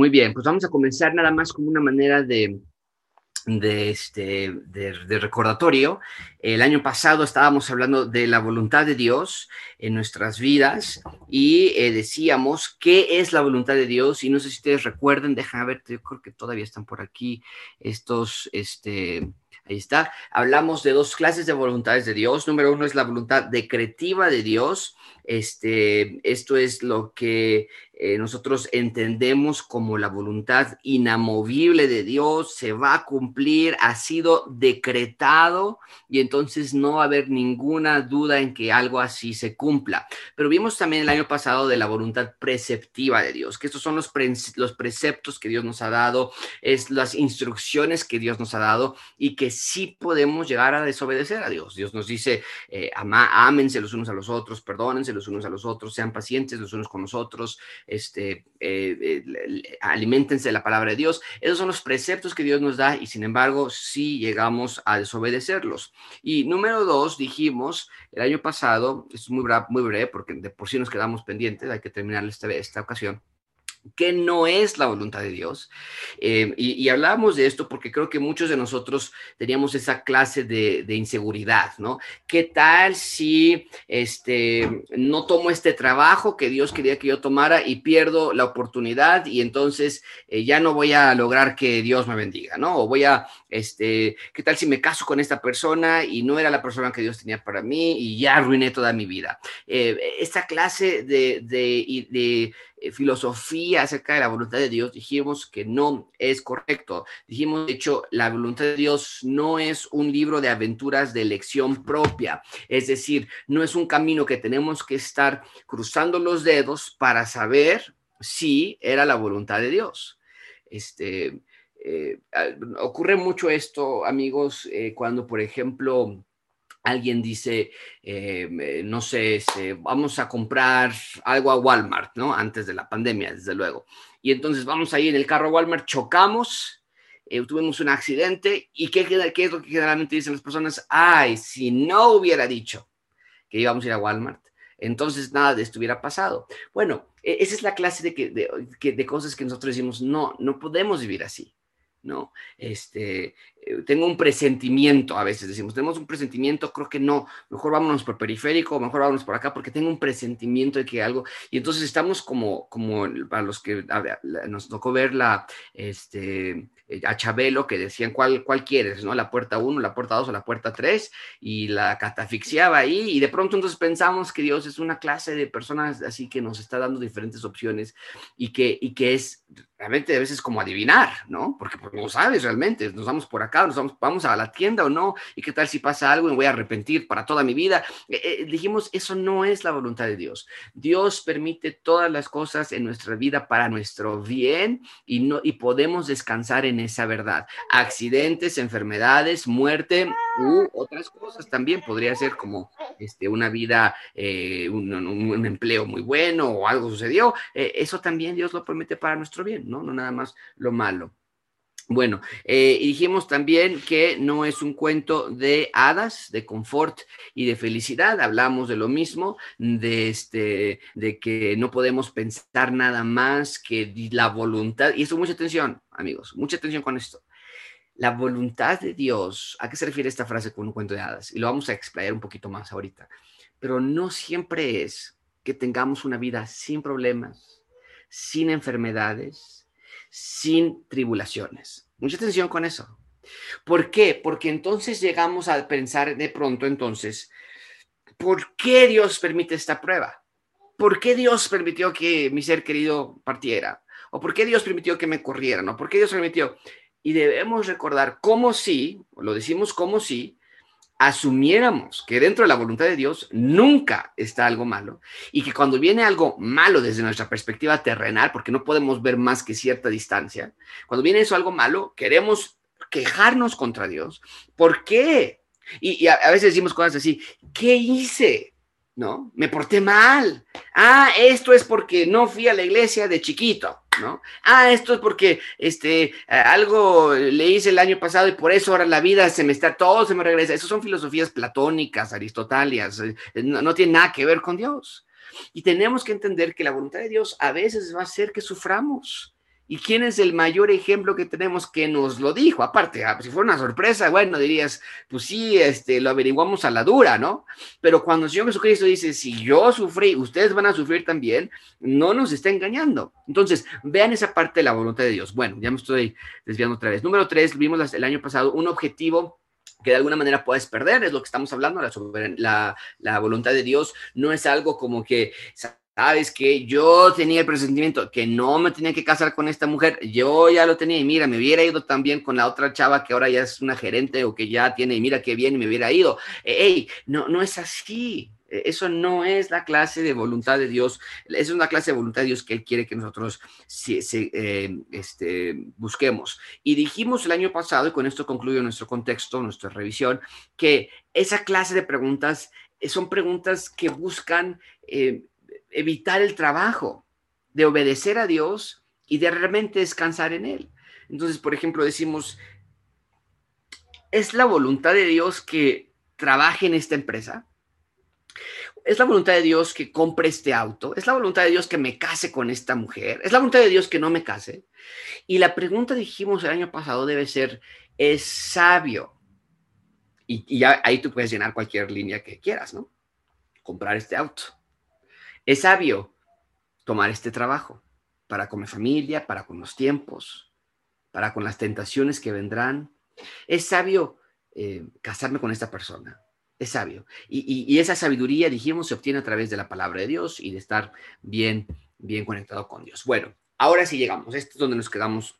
Muy bien, pues vamos a comenzar nada más como una manera de, de, este, de, recordatorio. El año pasado estábamos hablando de la voluntad de Dios en nuestras vidas y eh, decíamos qué es la voluntad de Dios. Y no sé si ustedes recuerden, déjame ver, yo creo que todavía están por aquí estos, este, Ahí está. Hablamos de dos clases de voluntades de Dios. Número uno es la voluntad decretiva de Dios. Este, esto es lo que eh, nosotros entendemos como la voluntad inamovible de Dios, se va a cumplir, ha sido decretado y entonces no va a haber ninguna duda en que algo así se cumpla. Pero vimos también el año pasado de la voluntad preceptiva de Dios, que estos son los, los preceptos que Dios nos ha dado, es las instrucciones que Dios nos ha dado y que sí podemos llegar a desobedecer a Dios. Dios nos dice, eh, ámense los unos a los otros, perdónense los unos a los otros, sean pacientes los unos con los otros, este, eh, eh, alimentense de la palabra de Dios. Esos son los preceptos que Dios nos da y sin embargo sí llegamos a desobedecerlos. Y número dos, dijimos el año pasado, es muy, breve, porque de por sí nos quedamos pendientes, hay que terminar esta, esta ocasión que no es la voluntad de Dios. Eh, y, hablábamos de esto porque creo que muchos de nosotros teníamos esa clase de, inseguridad, ¿no? ¿Qué tal si este, no tomo este trabajo que Dios quería que yo tomara y pierdo la oportunidad y entonces eh, ya no voy a lograr que Dios me bendiga, ¿no? O voy a, este, ¿qué tal si me caso con esta persona y no era la persona que Dios tenía para mí y ya arruiné toda mi vida? Eh, esta clase de eh, filosofía acerca de la voluntad de Dios, dijimos que no es correcto. Dijimos, de hecho, la voluntad de Dios no es un libro de aventuras de elección propia. Es decir, no es un camino que tenemos que estar cruzando los dedos para saber si era la voluntad de Dios. Este, eh, ocurre mucho esto, amigos, eh, cuando, por ejemplo, alguien dice, eh, no sé, este, vamos a comprar algo a Walmart, ¿no? Antes de la pandemia, desde luego. Y entonces vamos ahí en el carro a Walmart, chocamos, eh, tuvimos un accidente y ¿qué, ¿qué es lo que generalmente dicen las personas? Ay, si no hubiera dicho que íbamos a ir a Walmart, entonces nada de esto hubiera pasado. Bueno, e, esa es la clase de, que, de cosas que nosotros decimos, no, no podemos vivir así. ¿no? Este, eh, tengo un presentimiento, a veces decimos, tenemos un presentimiento, creo que no, mejor vámonos por periférico, mejor vámonos por acá, porque tengo un presentimiento de que algo, y entonces estamos como, como para los que nos tocó ver la, este, eh, a Chabelo, que decían cuál, cuál quieres, ¿no? La puerta 1, la puerta 2 o la puerta 3, y la catafixiaba ahí, y de pronto entonces pensamos que Dios es una clase de personas así que nos está dando diferentes opciones y que, y que es realmente a veces como adivinar, ¿no? Porque pues, no sabes realmente, nos vamos por acá, nos vamos, a la tienda o no, y qué tal si pasa algo me voy a arrepentir para toda mi vida. Eh, eh, dijimos, eso no es la voluntad de Dios. Dios permite todas las cosas en nuestra vida para nuestro bien y, no, y podemos descansar en esa verdad. Accidentes, enfermedades, muerte u otras cosas también podría ser como este, una vida, eh, un, empleo muy bueno o algo sucedió. eso también Dios lo permite para nuestro bien. ¿no? No nada más lo malo. Bueno, eh, dijimos también que no es un cuento de hadas, de confort y de felicidad. Hablamos de lo mismo, de, este, que no podemos pensar nada más que la voluntad. Y eso, mucha atención, amigos, mucha atención con esto. La voluntad de Dios, ¿a qué se refiere esta frase con un cuento de hadas? Y lo vamos a explayar un poquito más ahorita. Pero no siempre es que tengamos una vida sin problemas, sin enfermedades, sin tribulaciones. Mucha atención con eso. ¿Por qué? Porque entonces llegamos a pensar de pronto entonces, ¿por qué Dios permite esta prueba? ¿Por qué Dios permitió que mi ser querido partiera? ¿O por qué Dios permitió que me corrieran? ¿O por qué Dios permitió? Y debemos recordar cómo si, lo decimos como si, asumiéramos que dentro de la voluntad de Dios nunca está algo malo y que cuando viene algo malo desde nuestra perspectiva terrenal, porque no podemos ver más que cierta distancia, cuando viene eso algo malo, queremos quejarnos contra Dios. ¿Por qué? Y, a, a, veces decimos cosas así, ¿qué hice? ¿No? Me porté mal. Ah, esto es porque no fui a la iglesia de chiquito. ¿No? Ah, esto es porque este, algo le hice el año pasado y por eso ahora la vida se me está, todo se me regresa. Esas son filosofías platónicas, aristotelias, eh, no, no tiene nada que ver con Dios. Y tenemos que entender que la voluntad de Dios a veces va a hacer que suframos ¿Y quién es el mayor ejemplo que tenemos que nos lo dijo? Aparte, ah, si fuera una sorpresa, bueno, dirías, pues sí, este, lo averiguamos a la dura, ¿no? Pero cuando el Señor Jesucristo dice, si yo sufrí, ustedes van a sufrir también, no nos está engañando. Entonces, vean esa parte de la voluntad de Dios. Bueno, ya me estoy desviando otra vez. Número tres, vimos el año pasado un objetivo que de alguna manera puedes perder, es lo que estamos hablando, la, la, la, voluntad de Dios no es algo como que sabes que yo tenía el presentimiento que no me tenía que casar con esta mujer, yo ya lo tenía y mira, me hubiera ido también con la otra chava que ahora ya es una gerente o que ya tiene y mira qué bien y me hubiera ido. Ey, no, no es así. Eso no es la clase de voluntad de Dios. Es una clase de voluntad de Dios que Él quiere que nosotros eh, este, busquemos. Y dijimos el año pasado, y con esto concluyo nuestro contexto, nuestra revisión, que esa clase de preguntas son preguntas que buscan eh, evitar el trabajo, de obedecer a Dios y de realmente descansar en Él. Entonces, por ejemplo, decimos, ¿es la voluntad de Dios que trabaje en esta empresa? ¿Es la voluntad de Dios que compre este auto? ¿Es la voluntad de Dios que me case con esta mujer? ¿Es la voluntad de Dios que no me case? Y la pregunta, dijimos el año pasado, debe ser, ¿es sabio? Y, ya ahí tú puedes llenar cualquier línea que quieras, ¿no? Comprar este auto. Es sabio tomar este trabajo para con mi familia, para con los tiempos, para con las tentaciones que vendrán. Es sabio eh, casarme con esta persona. Es sabio. Y, esa sabiduría, dijimos, se obtiene a través de la palabra de Dios y de estar bien, bien conectado con Dios. Bueno, ahora sí llegamos. Este es donde nos quedamos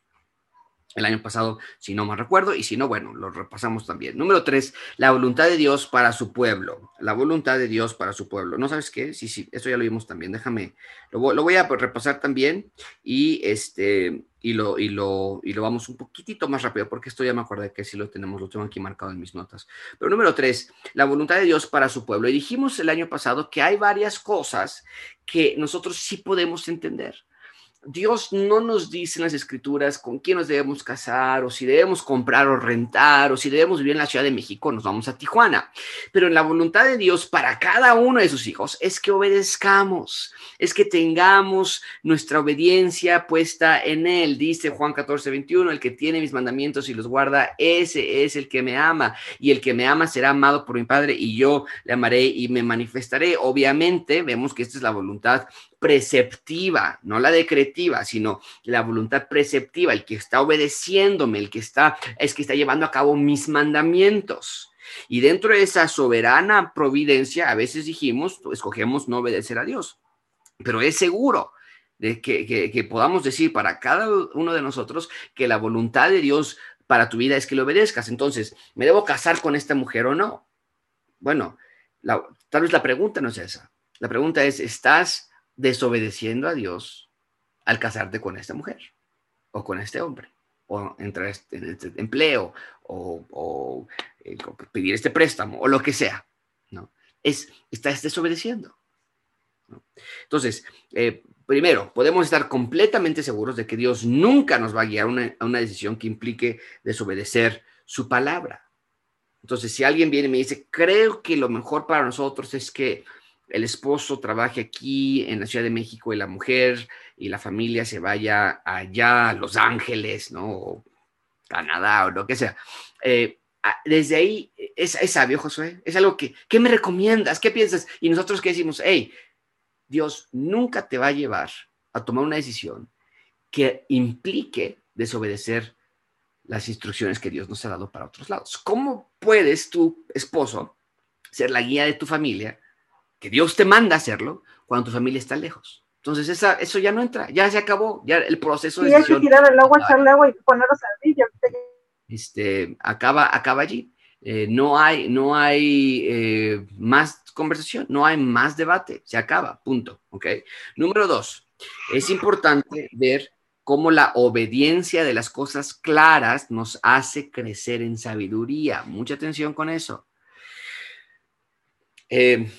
el año pasado, si no me recuerdo, y si no, bueno, lo repasamos también. Número tres, la voluntad de Dios para su pueblo. La voluntad de Dios para su pueblo. ¿No sabes qué? Sí, sí, eso ya lo vimos también. Déjame, lo, voy a repasar también y este, y lo, y lo, y lo vamos un poquitito más rápido, porque esto ya me acordé que sí lo tenemos, lo tengo aquí marcado en mis notas. Pero número tres, la voluntad de Dios para su pueblo. Y dijimos el año pasado que hay varias cosas que nosotros sí podemos entender. Dios no nos dice en las escrituras con quién nos debemos casar o si debemos comprar o rentar o si debemos vivir en la Ciudad de México, nos vamos a Tijuana. Pero en la voluntad de Dios para cada uno de sus hijos es que obedezcamos, es que tengamos nuestra obediencia puesta en Él. Dice Juan 14, 21, el que tiene mis mandamientos y los guarda, ese es el que me ama y el que me ama será amado por mi Padre y yo le amaré y me manifestaré. Obviamente vemos que esta es la voluntad preceptiva, no la decretiva, sino la voluntad preceptiva, el que está obedeciéndome, el que está, es que está llevando a cabo mis mandamientos. Y dentro de esa soberana providencia, a veces dijimos, escogemos no obedecer a Dios, pero es seguro de que, podamos decir para cada uno de nosotros que la voluntad de Dios para tu vida es que le obedezcas. Entonces, ¿me debo casar con esta mujer o no? Bueno, tal vez la pregunta no es esa. La pregunta es, ¿estás desobedeciendo a Dios al casarte con esta mujer o con este hombre o entrar este, en este empleo o, eh, pedir este préstamo o lo que sea, ¿no? Es, estás desobedeciendo. Entonces, eh, primero, podemos estar completamente seguros de que Dios nunca nos va a guiar a una decisión que implique desobedecer su palabra. Entonces, si alguien viene y me dice, creo que lo mejor para nosotros es que el esposo trabaje aquí en la Ciudad de México y la mujer y la familia se vaya allá a Los Ángeles, ¿no? O Canadá o lo que sea. Eh, desde ahí es, sabio, Josué. Es algo que, ¿qué me recomiendas? ¿Qué piensas? Y nosotros que decimos, hey, Dios nunca te va a llevar a tomar una decisión que implique desobedecer las instrucciones que Dios nos ha dado para otros lados. ¿Cómo puedes tu esposo ser la guía de tu familia que Dios te manda a hacerlo cuando tu familia está lejos. Entonces, esa, eso ya no entra, ya se acabó, ya el proceso de decisión. tirar el agua, echarle agua y ponerlo a Este, acaba, acaba allí. Eh, no hay, no hay eh, más conversación, no hay más debate, se acaba, punto. ¿ok? Número dos, es importante ver cómo la obediencia de las cosas claras nos hace crecer en sabiduría. Mucha atención con eso. Eh,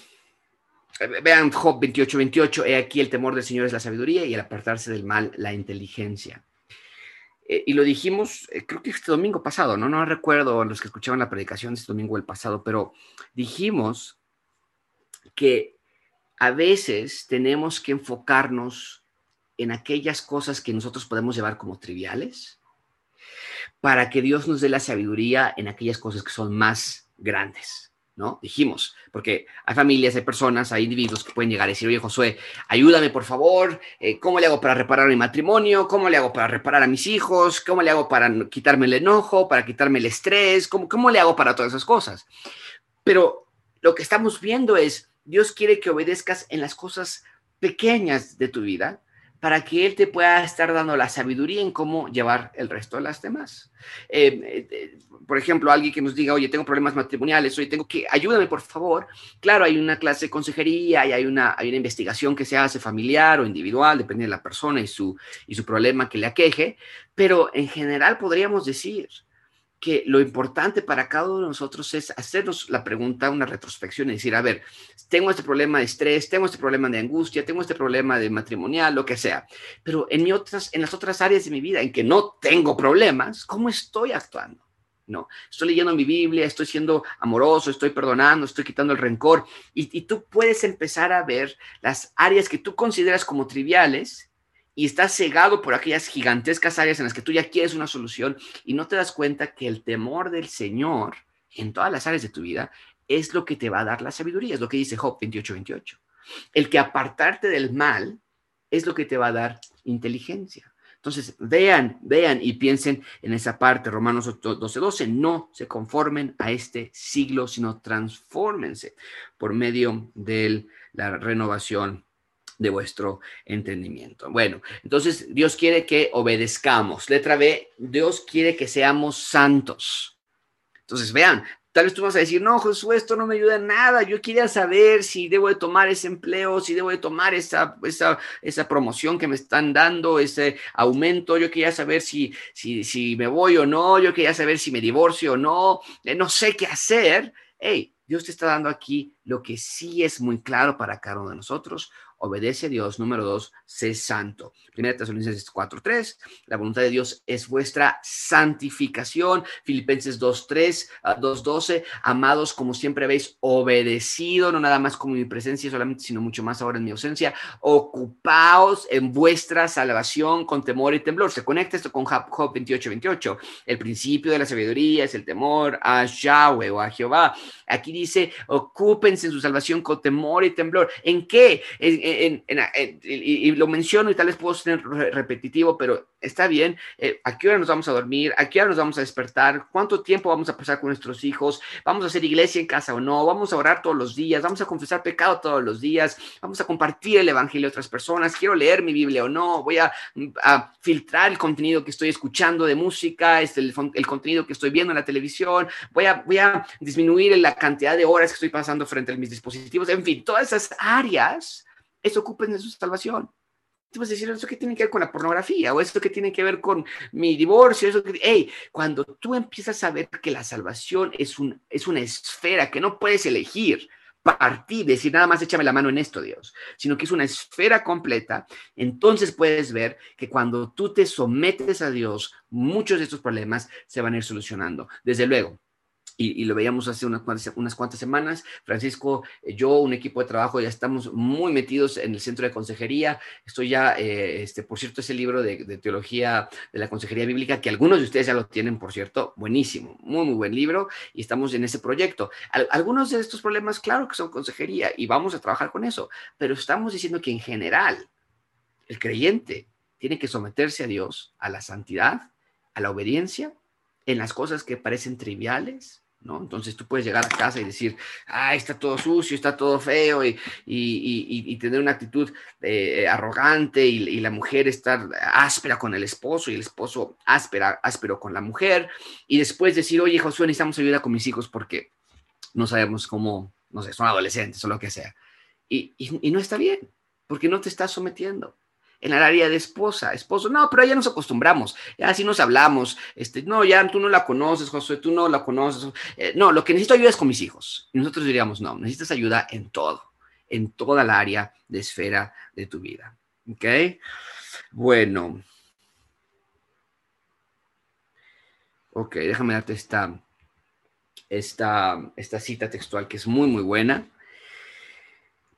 Vean Job 28, 28, he aquí el temor del Señor es la sabiduría y el apartarse del mal la inteligencia. Eh, y lo dijimos, eh, creo que este domingo pasado, ¿no? No recuerdo los que escuchaban la predicación este domingo el pasado, pero dijimos que a veces tenemos que enfocarnos en aquellas cosas que nosotros podemos llevar como triviales, para que Dios nos dé la sabiduría en aquellas cosas que son más grandes. ¿No? Dijimos, porque hay familias, hay personas, hay individuos que pueden llegar y decir, oye, Josué, ayúdame por favor, eh, ¿cómo le hago para reparar mi matrimonio? ¿Cómo le hago para reparar a mis hijos? ¿Cómo le hago para quitarme el enojo, para quitarme el estrés? ¿Cómo, cómo le hago para todas esas cosas? Pero lo que estamos viendo es, Dios quiere que obedezcas en las cosas pequeñas de tu vida, para que Él te pueda estar dando la sabiduría en cómo llevar el resto de las demás. Eh, eh, por ejemplo, alguien que nos diga, oye, tengo problemas matrimoniales, oye, tengo que, ayúdame por favor. Claro, hay una clase de consejería y hay una, hay una investigación que se hace familiar o individual, depende de la persona y su, y su problema que le aqueje, pero en general podríamos decir, que lo importante para cada uno de nosotros es hacernos la pregunta, una retrospección y decir, a ver, tengo este problema de estrés, tengo este problema de angustia, tengo este problema de matrimonial, lo que sea, pero en, otras, en las otras áreas de mi vida en que no tengo problemas, ¿cómo estoy actuando? No, estoy leyendo mi Biblia, estoy siendo amoroso, estoy perdonando, estoy quitando el rencor y, y tú puedes empezar a ver las áreas que tú consideras como triviales y estás cegado por aquellas gigantescas áreas en las que tú ya quieres una solución y no te das cuenta que el temor del Señor en todas las áreas de tu vida es lo que te va a dar la sabiduría, es lo que dice Job 28, 28. El que apartarte del mal es lo que te va a dar inteligencia. Entonces, vean, vean y piensen en esa parte, Romanos 12, 12, no se conformen a este siglo, sino transfórmense por medio de la renovación de vuestro entendimiento. Bueno, entonces Dios quiere que obedezcamos. Letra B, Dios quiere que seamos santos. Entonces, vean, tal vez tú vas a decir, no, Josué, esto no me ayuda en nada. Yo quería saber si debo de tomar ese empleo, si debo de tomar esa, esa, esa promoción que me están dando, ese aumento. Yo quería saber si, si, si me voy o no. Yo quería saber si me divorcio o no. Eh, no sé qué hacer. Hey, Dios te está dando aquí lo que sí es muy claro para cada uno de nosotros obedece a Dios. Número dos, sé santo. Primera Tesalonicenses 4.3, la voluntad de Dios es vuestra santificación. Filipenses 2.3, 2.12, ah, amados, como siempre habéis obedecido, no nada más como mi presencia solamente, sino mucho más ahora en mi ausencia. Ocupaos en vuestra salvación con temor y temblor. Se conecta esto con Job 28.28. El principio de la sabiduría es el temor a Yahweh o a Jehová. Aquí dice, ocúpense en su salvación con temor y temblor. ¿En qué? En, y, lo menciono y tal vez puedo ser repetitivo, pero está bien. Eh, ¿A qué hora nos vamos a dormir? ¿A qué hora nos vamos a despertar? ¿Cuánto tiempo vamos a pasar con nuestros hijos? ¿Vamos a hacer iglesia en casa o no? ¿Vamos a orar todos los días? ¿Vamos a confesar pecado todos los días? ¿Vamos a compartir el evangelio a otras personas? ¿Quiero leer mi Biblia o no? ¿Voy a, filtrar el contenido que estoy escuchando de música? Este, el, el, contenido que estoy viendo en la televisión? ¿Voy a, voy a disminuir la cantidad de horas que estoy pasando frente a mis dispositivos? En fin, todas esas áreas eso ocupen de su salvación. Tú vas a decir, ¿eso qué tiene que ver con la pornografía? ¿O eso qué tiene que ver con mi divorcio? Eso Hey, cuando tú empiezas a ver que la salvación es, un, es una esfera que no puedes elegir, partir, decir nada más échame la mano en esto, Dios, sino que es una esfera completa, entonces puedes ver que cuando tú te sometes a Dios, muchos de estos problemas se van a ir solucionando. Desde luego, y, lo veíamos hace unas cuantas, unas cuantas semanas. Francisco, eh, yo, un equipo de trabajo, ya estamos muy metidos en el centro de consejería. Estoy ya, eh, este, por cierto, ese libro de, teología de la consejería bíblica, que algunos de ustedes ya lo tienen, por cierto, buenísimo, muy, muy buen libro, y estamos en ese proyecto. algunos de estos problemas, claro que son consejería, y vamos a trabajar con eso, pero estamos diciendo que en general, el creyente tiene que someterse a Dios, a la santidad, a la obediencia, en las cosas que parecen triviales, ¿no? Entonces tú puedes llegar a casa y decir, ah, está todo sucio, está todo feo, y, y, y, tener una actitud eh, arrogante y, la mujer estar áspera con el esposo y el esposo áspera, áspero con la mujer, y después decir, oye, Josué, necesitamos ayuda con mis hijos porque no sabemos cómo, no sé, son adolescentes o lo que sea. Y, no está bien, porque no te estás sometiendo en el área de esposa, esposo, no, pero ya nos acostumbramos, ya así nos hablamos, este, no, ya tú no la conoces, Josué, tú no la conoces, eh, no, lo que necesito ayuda es con mis hijos. Y nosotros diríamos, no, necesitas ayuda en todo, en toda la área de esfera de tu vida. ¿Ok? Bueno. Ok, déjame darte esta, esta, esta cita textual que es muy, muy buena.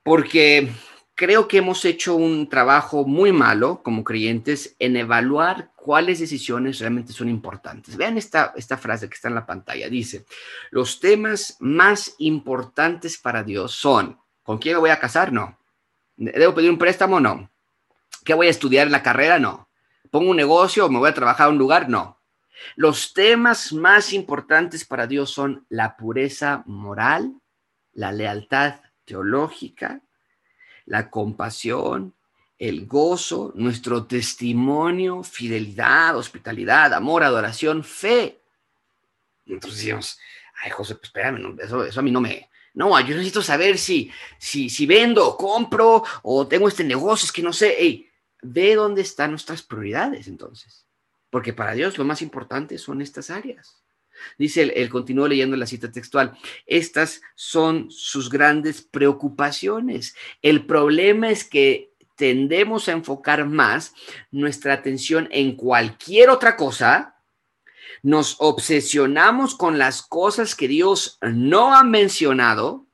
Porque creo que hemos hecho un trabajo muy malo como creyentes en evaluar cuáles decisiones realmente son importantes. Vean esta, esta frase que está en la pantalla. Dice, los temas más importantes para Dios son, ¿con quién me voy a casar? No. ¿Debo pedir un préstamo? No. ¿Qué voy a estudiar en la carrera? No. ¿Pongo un negocio o me voy a trabajar a un lugar? No. Los temas más importantes para Dios son la pureza moral, la lealtad teológica, la compasión, el gozo, nuestro testimonio, fidelidad, hospitalidad, amor, adoración, fe. Entonces decimos, ay José, pues espérame, eso, eso a mí no me, no, yo necesito saber si, si, si vendo, compro o tengo este negocio, es que no sé. Hey, ve dónde están nuestras prioridades entonces. Porque para Dios lo más importante son estas áreas. Dice, él, él continuó leyendo la cita textual, estas son sus grandes preocupaciones. El problema es que tendemos a enfocar más nuestra atención en cualquier otra cosa, nos obsesionamos con las cosas que Dios no ha mencionado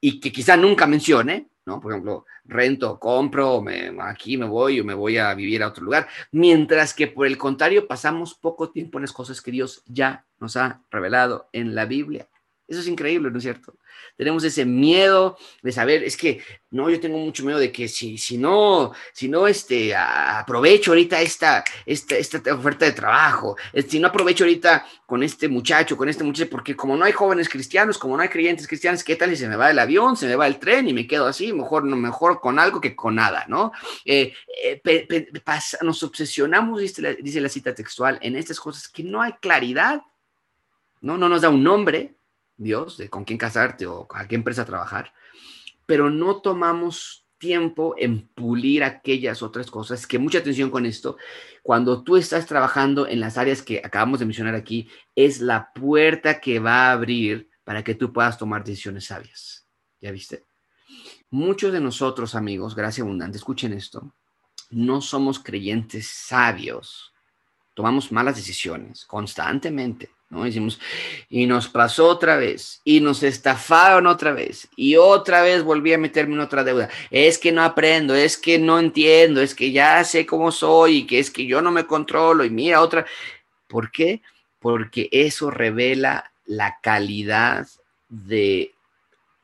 y que quizá nunca mencione, ¿no? Por ejemplo, rento, compro, me, aquí me voy o me voy a vivir a otro lugar, mientras que por el contrario pasamos poco tiempo en las cosas que Dios ya nos ha revelado en la Biblia. Eso es increíble, ¿no es cierto? Tenemos ese miedo de saber, es que, no, yo tengo mucho miedo de que si, si no, si no, este, aprovecho ahorita esta, esta, esta oferta de trabajo, si no aprovecho ahorita con este muchacho, con este muchacho, porque como no hay jóvenes cristianos, como no hay creyentes cristianos, ¿qué tal si se me va el avión, se me va el tren y me quedo así? Mejor, mejor con algo que con nada, ¿no? Eh, eh, nos obsesionamos, dice la, dice la cita textual, en estas cosas que no hay claridad, ¿no? No nos da un nombre, Dios, de con quién casarte o a qué empresa trabajar, pero no tomamos tiempo en pulir aquellas otras cosas, que mucha atención con esto, cuando tú estás trabajando en las áreas que acabamos de mencionar aquí, es la puerta que va a abrir para que tú puedas tomar decisiones sabias. ¿Ya viste? Muchos de nosotros, amigos, gracias abundante, escuchen esto, no somos creyentes sabios, tomamos malas decisiones constantemente ¿no? Y nos pasó otra vez, y nos estafaron otra vez, y otra vez volví a meterme en otra deuda. Es que no aprendo, es que no entiendo, es que ya sé cómo soy, y que es que yo no me controlo, y mira otra. ¿Por qué? Porque eso revela la calidad de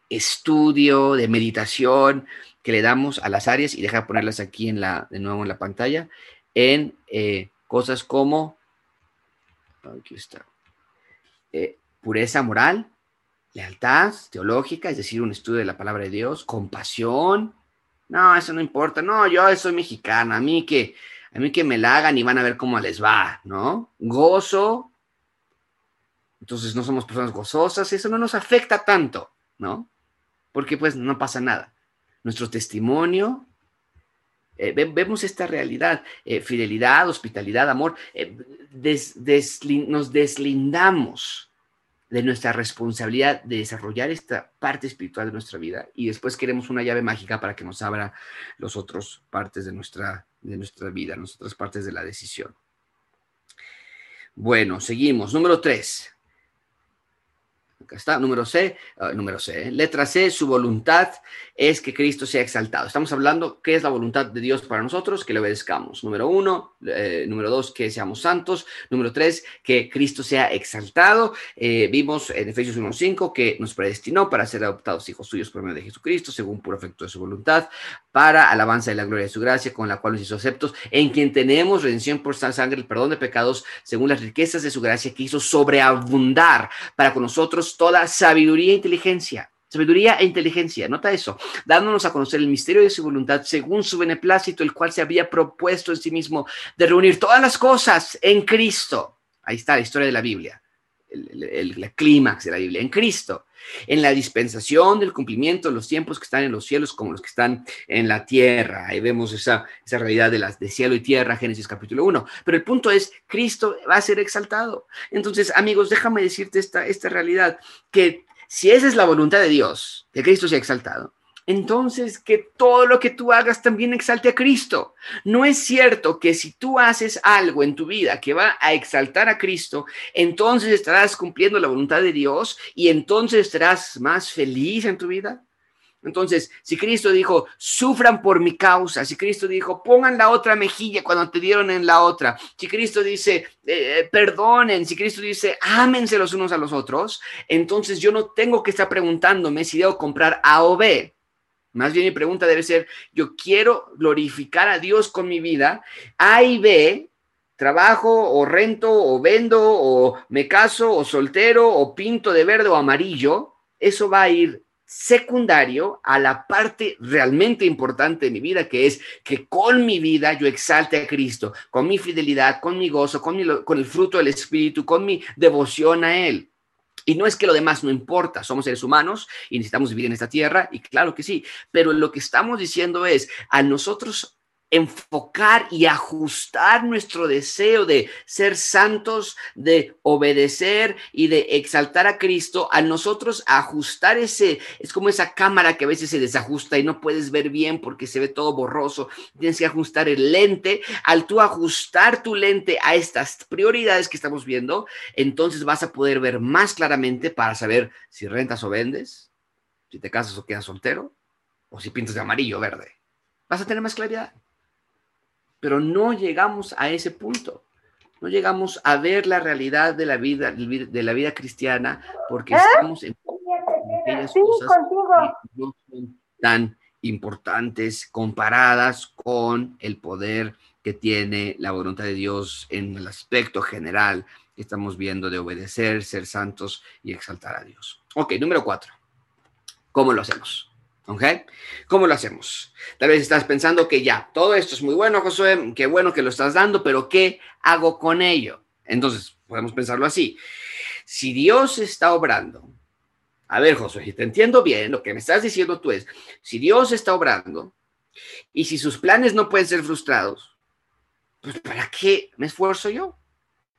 estudio, de meditación que le damos a las áreas, y deja ponerlas aquí en la, de nuevo en la pantalla, en eh, cosas como, aquí está, eh, pureza moral, lealtad teológica, es decir, un estudio de la palabra de Dios, compasión. No, eso no importa. No, yo soy mexicana, a mí que a mí que me la hagan y van a ver cómo les va, ¿no? Gozo. Entonces no somos personas gozosas, eso no nos afecta tanto, ¿no? Porque pues no pasa nada. Nuestro testimonio, eh, vemos esta realidad, eh, fidelidad, hospitalidad, amor, nos deslindamos de nuestra responsabilidad de desarrollar esta parte espiritual de nuestra vida y después queremos una llave mágica para que nos abra las otras partes de nuestra, de nuestra vida, las otras partes de la decisión. Bueno, seguimos. Número tres. Número C, ah, número C, ¿eh? letra C, su voluntad es que Cristo sea exaltado. Estamos hablando qué es la voluntad de Dios para nosotros, que le obedezcamos. Número uno, eh, número dos, que seamos santos. Número tres, que Cristo sea exaltado. Eh, vimos en Efesios 1.5 que nos predestinó para ser adoptados hijos suyos por medio de Jesucristo, según puro efecto de su voluntad, para alabanza de la gloria de su gracia, con la cual nos hizo aceptos, en quien tenemos redención por sangre, el perdón de pecados, según las riquezas de su gracia, que hizo sobreabundar para con nosotros toda sabiduría e inteligencia. Sabiduría e inteligencia, nota eso, dándonos a conocer el misterio de su voluntad según su beneplácito, el cual se había propuesto en sí mismo de reunir todas las cosas en Cristo. Ahí está la historia de la Biblia, el, clímax de la Biblia, en Cristo, en la dispensación del cumplimiento de los tiempos que están en los cielos como los que están en la tierra. Ahí vemos esa, esa realidad de, las, de cielo y tierra, Génesis capítulo 1. Pero el punto es, Cristo va a ser exaltado. Entonces, amigos, déjame decirte esta, esta realidad, que si esa es la voluntad de Dios, que Cristo sea exaltado, entonces que todo lo que tú hagas también exalte a Cristo. No es cierto que si tú haces algo en tu vida que va a exaltar a Cristo, entonces estarás cumpliendo la voluntad de Dios y entonces estarás más feliz en tu vida. Entonces, si Cristo dijo, sufran por mi causa, si Cristo dijo, pongan la otra mejilla cuando te dieron en la otra, si Cristo dice, eh, perdonen, si Cristo dice, ámense los unos a los otros, entonces yo no tengo que estar preguntándome si debo comprar A o B. Más bien mi pregunta debe ser, yo quiero glorificar a Dios con mi vida. A y B, trabajo o rento o vendo o me caso o soltero o pinto de verde o amarillo. Eso va a ir secundario a la parte realmente importante de mi vida, que es que con mi vida yo exalte a Cristo, con mi fidelidad, con mi gozo, con, con el fruto del Espíritu, con mi devoción a Él. Y no es que lo demás no importa, somos seres humanos y necesitamos vivir en esta tierra, y claro que sí, pero lo que estamos diciendo es, a nosotros enfocar y ajustar nuestro deseo de ser santos, de obedecer y de exaltar a Cristo, a nosotros ajustar ese, es como esa cámara que a veces se desajusta y no puedes ver bien porque se ve todo borroso, tienes que ajustar el lente, al tú ajustar tu lente a estas prioridades que estamos viendo, entonces vas a poder ver más claramente para saber si rentas o vendes, si te casas o quedas soltero, o si pintas de amarillo o verde. Vas a tener más claridad pero no llegamos a ese punto. No llegamos a ver la realidad de la vida, de la vida cristiana porque ¿Eh? estamos en, aquellas cosas que no son tan importantes comparadas con el poder que tiene la voluntad de Dios en el aspecto general que estamos viendo de obedecer, ser santos y exaltar a Dios. Ok, número cuatro. ¿Cómo lo hacemos? ¿Ok? ¿Cómo lo hacemos? Tal vez estás pensando que ya, todo esto es muy bueno, Josué, qué bueno que lo estás dando, pero ¿qué hago con ello? Entonces, podemos pensarlo así. Si Dios está obrando, a ver, Josué, si te entiendo bien, lo que me estás diciendo tú es, si Dios está obrando y si sus planes no pueden ser frustrados, pues ¿para qué me esfuerzo yo?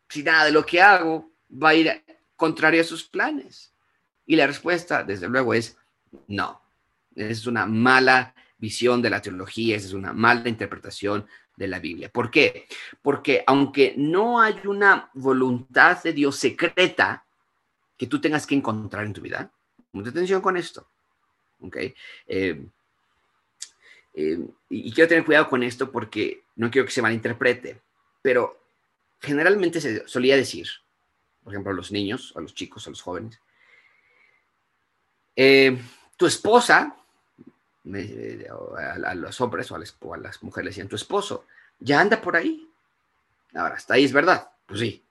Si nada de lo que hago va a ir contrario a sus planes. Y la respuesta, desde luego, es no es una mala visión de la teología, es una mala interpretación de la Biblia. ¿Por qué? Porque aunque no hay una voluntad de Dios secreta que tú tengas que encontrar en tu vida, mucha atención con esto. ¿Ok? Eh, eh, y, quiero tener cuidado con esto porque no quiero que se malinterprete, pero generalmente se solía decir, por ejemplo, a los niños, a los chicos, a los jóvenes, eh, tu esposa a, los hombres o a, las, mujeres decían, tu esposo ya anda por ahí. Ahora, hasta ahí es verdad. Pues sí,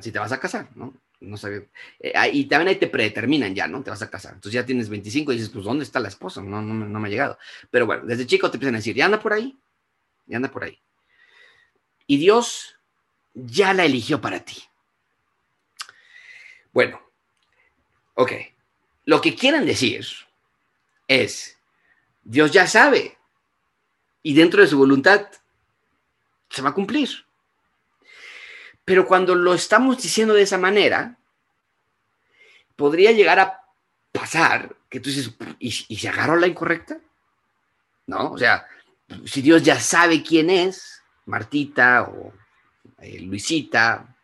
si te vas a casar, ¿no? No sabe. Eh, y también ahí te predeterminan ya, ¿no? Te vas a casar. Entonces ya tienes 25 y dices, pues ¿dónde está la esposa? No, no, no me ha llegado. Pero bueno, desde chico te empiezan a decir, ya anda por ahí, ya anda por ahí. Y Dios ya la eligió para ti. Bueno, ok. Lo que quieren decir es, Dios ya sabe. Y dentro de su voluntad se va a cumplir. Pero cuando lo estamos diciendo de esa manera, podría llegar a pasar que tú dices, ¿y, se agarró la incorrecta? ¿No? O sea, si Dios ya sabe quién es, Martita o eh, Luisita,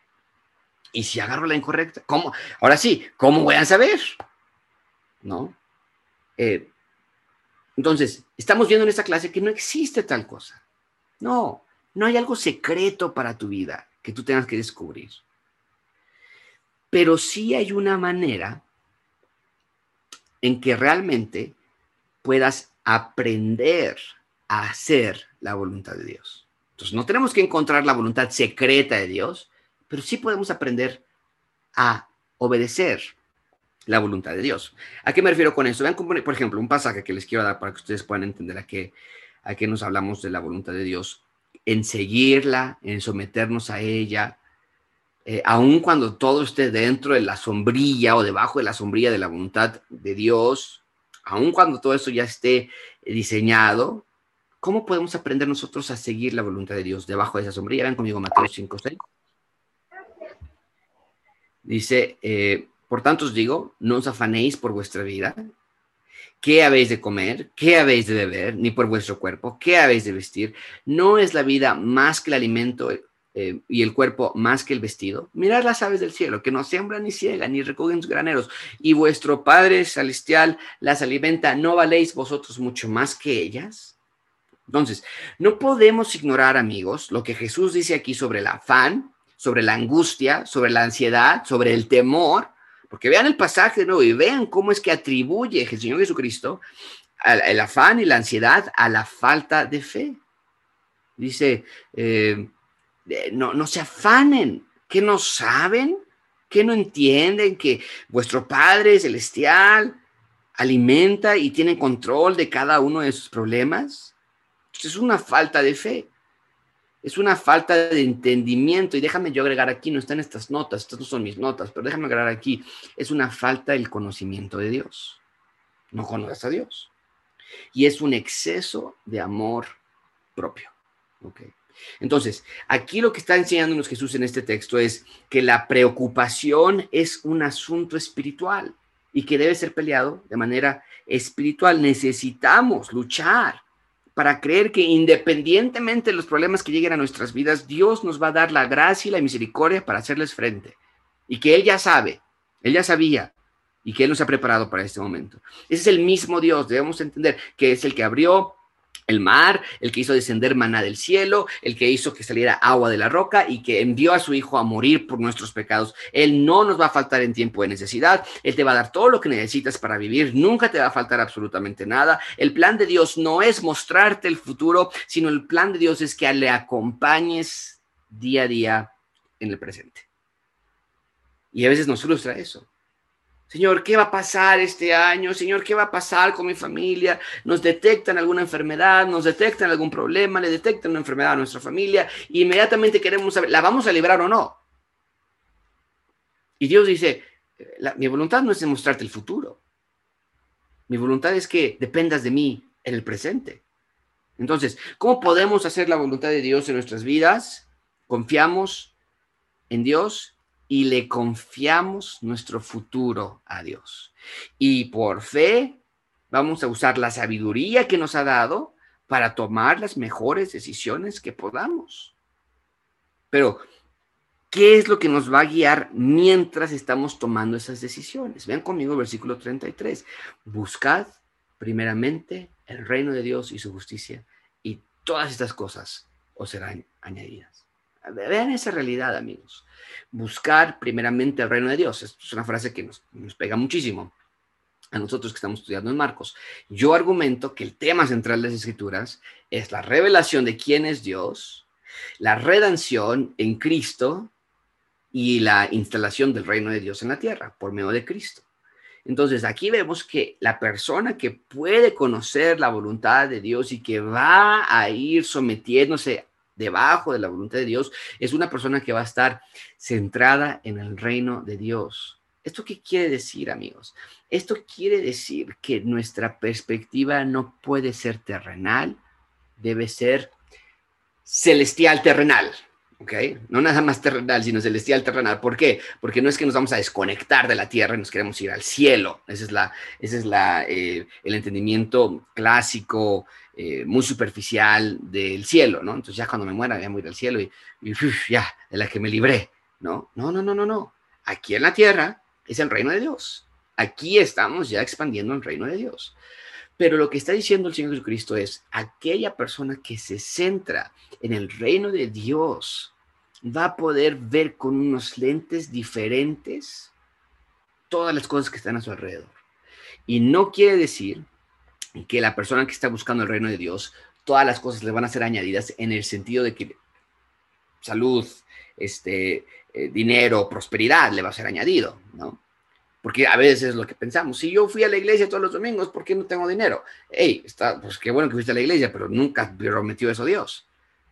y si agarro la incorrecta, ¿cómo? Ahora sí, ¿cómo voy a saber? ¿No? Eh, entonces, estamos viendo en esta clase que no existe tal cosa. No, no hay algo secreto para tu vida que tú tengas que descubrir. Pero sí hay una manera en que realmente puedas aprender a hacer la voluntad de Dios. Entonces, no tenemos que encontrar la voluntad secreta de Dios, pero sí podemos aprender a obedecer la voluntad de Dios. ¿A qué me refiero con esto? Vean, por ejemplo, un pasaje que les quiero dar para que ustedes puedan entender a qué, a qué nos hablamos de la voluntad de Dios, en seguirla, en someternos a ella, eh, aun cuando todo esté dentro de la sombrilla o debajo de la sombrilla de la voluntad de Dios, aun cuando todo eso ya esté diseñado, ¿cómo podemos aprender nosotros a seguir la voluntad de Dios debajo de esa sombrilla? Ven conmigo Mateo 5, 6. Dice, eh, por tanto os digo, no os afanéis por vuestra vida, qué habéis de comer, qué habéis de beber, ni por vuestro cuerpo, qué habéis de vestir. ¿No es la vida más que el alimento eh, y el cuerpo más que el vestido? Mirad las aves del cielo, que no siembran ni ciegan ni recogen sus graneros, y vuestro Padre Celestial las alimenta. ¿No valéis vosotros mucho más que ellas? Entonces, no podemos ignorar, amigos, lo que Jesús dice aquí sobre el afán, sobre la angustia, sobre la ansiedad, sobre el temor, porque vean el pasaje de nuevo y vean cómo es que atribuye el Señor Jesucristo el afán y la ansiedad a la falta de fe. Dice, eh, no, no se afanen, que no saben, que no entienden que vuestro Padre Celestial alimenta y tiene control de cada uno de sus problemas. Es una falta de fe. Es una falta de entendimiento. Y déjame yo agregar aquí, no están estas notas, estas no son mis notas, pero déjame agregar aquí, es una falta del conocimiento de Dios. No conoces a Dios. Y es un exceso de amor propio. Okay. Entonces, aquí lo que está enseñándonos Jesús en este texto es que la preocupación es un asunto espiritual y que debe ser peleado de manera espiritual. Necesitamos luchar para creer que independientemente de los problemas que lleguen a nuestras vidas, Dios nos va a dar la gracia y la misericordia para hacerles frente. Y que Él ya sabe, Él ya sabía, y que Él nos ha preparado para este momento. Ese es el mismo Dios, debemos entender que es el que abrió el mar, el que hizo descender maná del cielo, el que hizo que saliera agua de la roca y que envió a su Hijo a morir por nuestros pecados. Él no nos va a faltar en tiempo de necesidad, Él te va a dar todo lo que necesitas para vivir, nunca te va a faltar absolutamente nada. El plan de Dios no es mostrarte el futuro, sino el plan de Dios es que le acompañes día a día en el presente. Y a veces nos frustra eso. Señor, ¿qué va a pasar este año? Señor, ¿qué va a pasar con mi familia? Nos detectan alguna enfermedad, nos detectan algún problema, le detectan una enfermedad a nuestra familia, e inmediatamente queremos saber, ¿la vamos a librar o no? Y Dios dice, mi voluntad no es demostrarte el futuro. Mi voluntad es que dependas de mí en el presente. Entonces, ¿cómo podemos hacer la voluntad de Dios en nuestras vidas? Confiamos en Dios y le confiamos nuestro futuro a Dios. Y por fe vamos a usar la sabiduría que nos ha dado para tomar las mejores decisiones que podamos. Pero, ¿qué es lo que nos va a guiar mientras estamos tomando esas decisiones? Vean conmigo el versículo 33. Buscad primeramente el reino de Dios y su justicia y todas estas cosas os serán añadidas. Vean esa realidad, amigos buscar primeramente el reino de Dios. Es una frase que nos, pega muchísimo a nosotros que estamos estudiando en Marcos. Yo argumento que el tema central de las escrituras es la revelación de quién es Dios, la redención en Cristo y la instalación del reino de Dios en la tierra por medio de Cristo. Entonces aquí vemos que la persona que puede conocer la voluntad de Dios y que va a ir sometiéndose debajo de la voluntad de Dios, es una persona que va a estar centrada en el reino de Dios. ¿Esto qué quiere decir, amigos? Esto quiere decir que nuestra perspectiva no puede ser terrenal, debe ser celestial terrenal. ¿Ok? No nada más terrenal, sino celestial terrenal. ¿Por qué? Porque no es que nos vamos a desconectar de la tierra y nos queremos ir al cielo. Ese es, la, es la, eh, el entendimiento clásico eh, muy superficial del cielo, ¿no? Entonces ya cuando me muera voy a ir al cielo y, ya, de la que me libré, ¿no? No, no, no, no, no. Aquí en la tierra es el reino de Dios. Aquí estamos ya expandiendo el reino de Dios. Pero lo que está diciendo el Señor Jesucristo es, aquella persona que se centra en el reino de Dios va a poder ver con unos lentes diferentes todas las cosas que están a su alrededor. Y no quiere decir que la persona que está buscando el reino de Dios, todas las cosas le van a ser añadidas en el sentido de que salud, este, eh, dinero, prosperidad le va a ser añadido, ¿no? Porque a veces es lo que pensamos. Si yo fui a la iglesia todos los domingos, ¿por qué no tengo dinero? Hey, está, pues qué bueno que fuiste a la iglesia, pero nunca prometió eso Dios.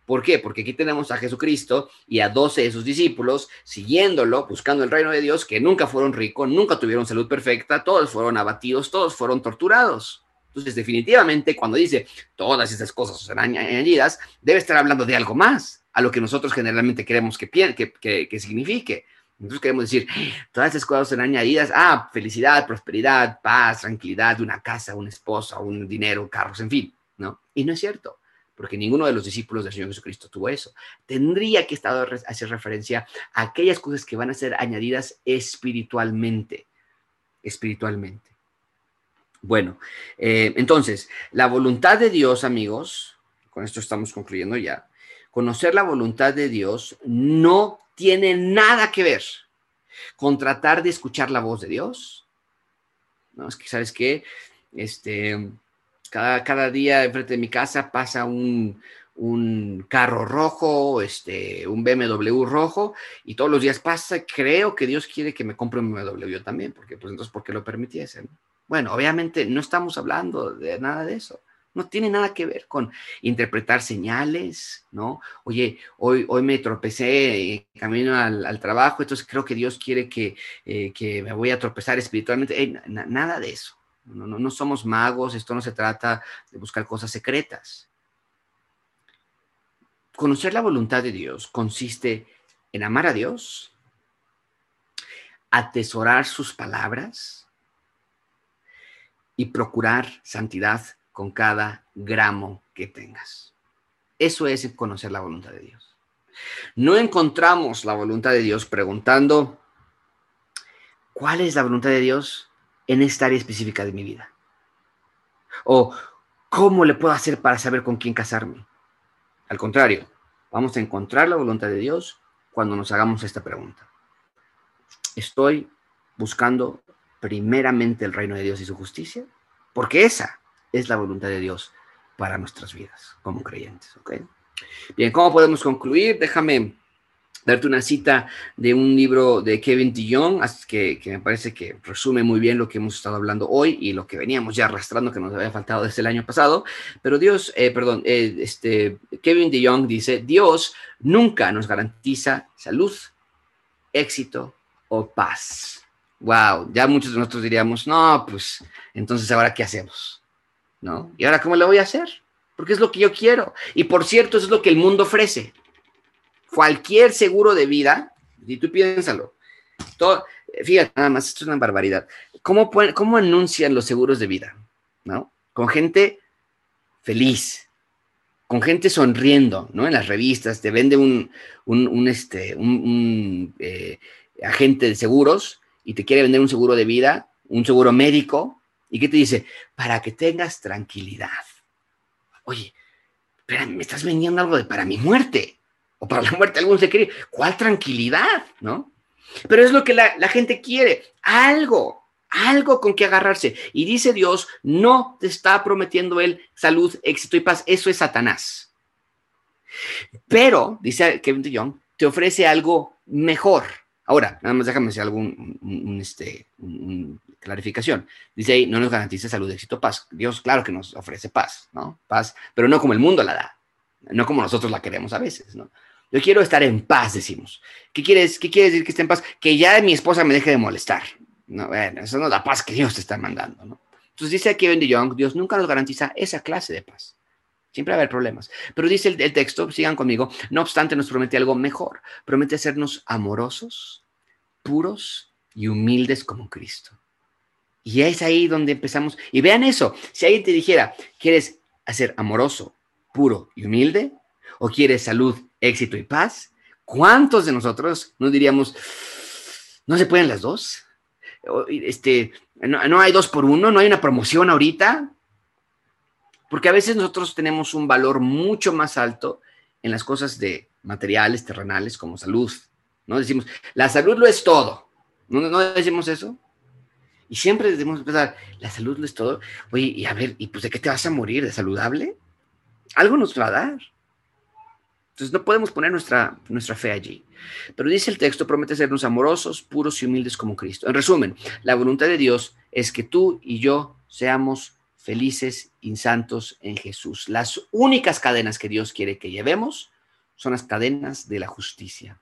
¿Por qué? Porque aquí tenemos a Jesucristo y a 12 de sus discípulos siguiéndolo, buscando el reino de Dios, que nunca fueron ricos, nunca tuvieron salud perfecta, todos fueron abatidos, todos fueron torturados. Entonces, definitivamente, cuando dice todas esas cosas serán añadidas, debe estar hablando de algo más a lo que nosotros generalmente queremos que, que, que, signifique. Entonces queremos decir, todas esas cosas serán añadidas. Ah, felicidad, prosperidad, paz, tranquilidad, una casa, una esposa, un dinero, carros, en fin, ¿no? Y no es cierto. Porque ninguno de los discípulos del Señor Jesucristo tuvo eso. Tendría que estar hacer referencia a aquellas cosas que van a ser añadidas espiritualmente, espiritualmente. Bueno, eh, entonces, la voluntad de Dios, amigos, con esto estamos concluyendo ya, conocer la voluntad de Dios no tiene nada que ver con tratar de escuchar la voz de Dios. No, es que, ¿sabes qué? Este, cada, día enfrente de mi casa pasa un, carro rojo, este, un BMW rojo, y todos los días pasa, creo que Dios quiere que me compre un BMW yo también, porque pues entonces, ¿por qué lo permitiese? Bueno, obviamente no estamos hablando de nada de eso. No tiene nada que ver con interpretar señales, ¿no? Oye, hoy, hoy me tropecé camino al, trabajo, entonces creo que Dios quiere que, eh, que me voy a tropezar espiritualmente. nada de eso. No, no, somos magos, esto no se trata de buscar cosas secretas. Conocer la voluntad de Dios consiste en amar a Dios, atesorar sus palabras y procurar santidad con cada gramo que tengas. Eso es conocer la voluntad de Dios. No encontramos la voluntad de Dios preguntando, ¿cuál es la voluntad de Dios? En esta área específica de mi vida? ¿O cómo le puedo hacer para saber con quién casarme? Al contrario, vamos a encontrar la voluntad de Dios cuando nos hagamos esta pregunta. ¿Estoy buscando primeramente el reino de Dios y su justicia? Porque esa es la voluntad de Dios para nuestras vidas como creyentes. Bien, ¿cómo podemos concluir? Déjame darte una cita de un libro de Kevin DeYoung, que, que me parece que resume muy bien lo que hemos estado hablando hoy y lo que veníamos ya arrastrando que nos había faltado desde el año pasado. Pero Dios, eh, perdón, eh, este, Kevin dice, Dios nunca nos garantiza salud, éxito o paz. Wow, ya muchos de nosotros diríamos, no, pues entonces ahora qué hacemos, ¿no? ¿Y ahora cómo lo voy a hacer? Porque es lo que yo quiero. Y por cierto, es lo que el mundo ofrece cualquier seguro de vida, y tú piénsalo, fíjate, nada más, esto es una barbaridad. ¿Cómo, ¿Cómo anuncian los seguros de vida? ¿No? Con gente feliz, con gente sonriendo, ¿no? En las revistas te vende un, un, este, un, eh, agente de seguros y te quiere vender un seguro de vida, un seguro médico, y qué te dice, para que tengas tranquilidad. Oye, pero me estás vendiendo algo de para mi muerte o para la muerte algún se quiere. ¿Cuál tranquilidad? ¿No? Pero es lo que la, gente quiere, algo, algo con que agarrarse. Y dice Dios, no te está prometiendo Él salud, éxito y paz. Eso es Satanás. Pero, dice Kevin de Young, te ofrece algo mejor. Ahora, nada más déjame hacer algún un, este, clarificación. Dice ahí, no nos garantiza salud, éxito, paz. Dios, claro que nos ofrece paz, ¿no? Paz, pero no como el mundo la da, no como nosotros la queremos a veces, ¿no? Yo quiero estar en paz, decimos. ¿Qué quieres, qué quiere decir que esté en paz? Que ya mi esposa me deje de molestar. No, bueno, eso no es la paz que Dios te está mandando, ¿no? Entonces dice aquí Ben de Young, Dios nunca nos garantiza esa clase de paz. Siempre va a haber problemas. Pero dice el, el, texto, sigan conmigo, no obstante nos promete algo mejor. Promete hacernos amorosos, puros y humildes como Cristo. Y es ahí donde empezamos. Y vean eso, si alguien te dijera, ¿quieres hacer amoroso, puro y humilde? ¿O quieres salud éxito y paz, ¿cuántos de nosotros no diríamos, no se pueden las dos? Este, no, hay dos por uno, no hay una promoción ahorita. Porque a veces nosotros tenemos un valor mucho más alto en las cosas de materiales, terrenales, como salud. ¿no? Decimos, la salud lo es todo. ¿No, no decimos eso? Y siempre decimos, la salud lo es todo. Oye, y a ver, ¿y pues de qué te vas a morir? ¿De saludable? Algo nos va a dar. Entonces no podemos poner nuestra, nuestra fe allí. Pero dice el texto, promete sernos amorosos, puros y humildes como Cristo. En resumen, la voluntad de Dios es que tú y yo seamos felices y santos en Jesús. Las únicas cadenas que Dios quiere que llevemos son las cadenas de la justicia,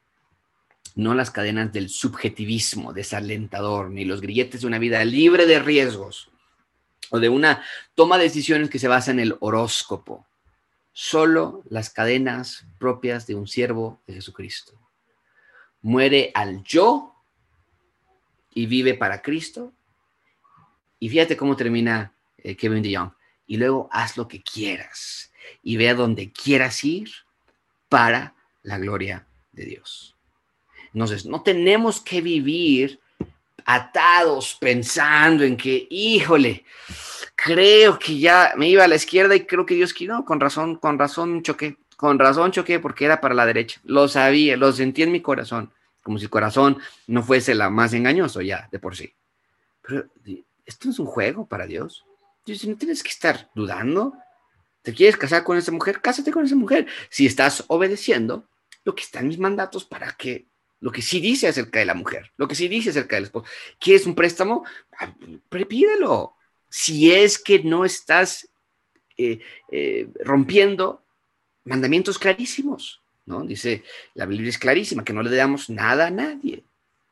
no las cadenas del subjetivismo desalentador, ni los grilletes de una vida libre de riesgos o de una toma de decisiones que se basa en el horóscopo solo las cadenas propias de un siervo de Jesucristo. Muere al yo y vive para Cristo. Y fíjate cómo termina eh, Kevin DeYoung. Y luego haz lo que quieras. y ve a donde quieras ir para la gloria de Dios. Entonces, no tenemos que vivir atados pensando en que, híjole, creo que ya me iba a la izquierda y creo que Dios quiso, con razón, con razón choqué, con razón choqué porque era para la derecha. Lo sabía, lo sentí en mi corazón, como si el corazón no fuese la más engañoso ya de por sí. Pero esto es un juego para Dios. Dios, no tienes que estar dudando. ¿Te quieres casar con esa mujer? Cásate con esa mujer. Si estás obedeciendo lo que está en mis mandatos para que lo que sí dice acerca de la mujer, lo que sí dice acerca del esposo. ¿Quieres un préstamo? Ah, prepídelo. Si es que no estás eh, eh, rompiendo mandamientos clarísimos, ¿no? Dice, la Biblia es clarísima, que no le damos nada a nadie.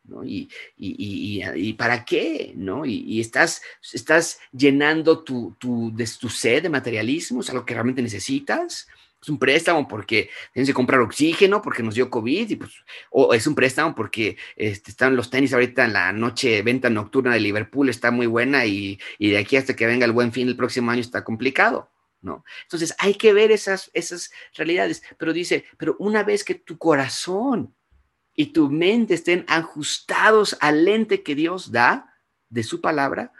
¿no? Y, y, para qué, ¿no? Y, estás, estás llenando tu, tu, de, tu sed de materialismo, es algo que realmente necesitas, es un préstamo porque tienes que comprar oxígeno porque nos dio COVID, y pues, o es un préstamo porque este, están los tenis ahorita en la noche, venta nocturna de Liverpool está muy buena y, de aquí hasta que venga el buen fin el próximo año está complicado, ¿no? Entonces hay que ver esas, esas realidades, pero dice, pero una vez que tu corazón y tu mente estén ajustados al lente que Dios da de su palabra,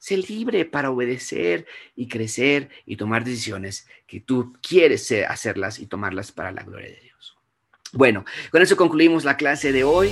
Sé libre para obedecer y crecer y tomar decisiones que tú quieres hacerlas y tomarlas para la gloria de Dios. Bueno, con eso concluimos la clase de hoy.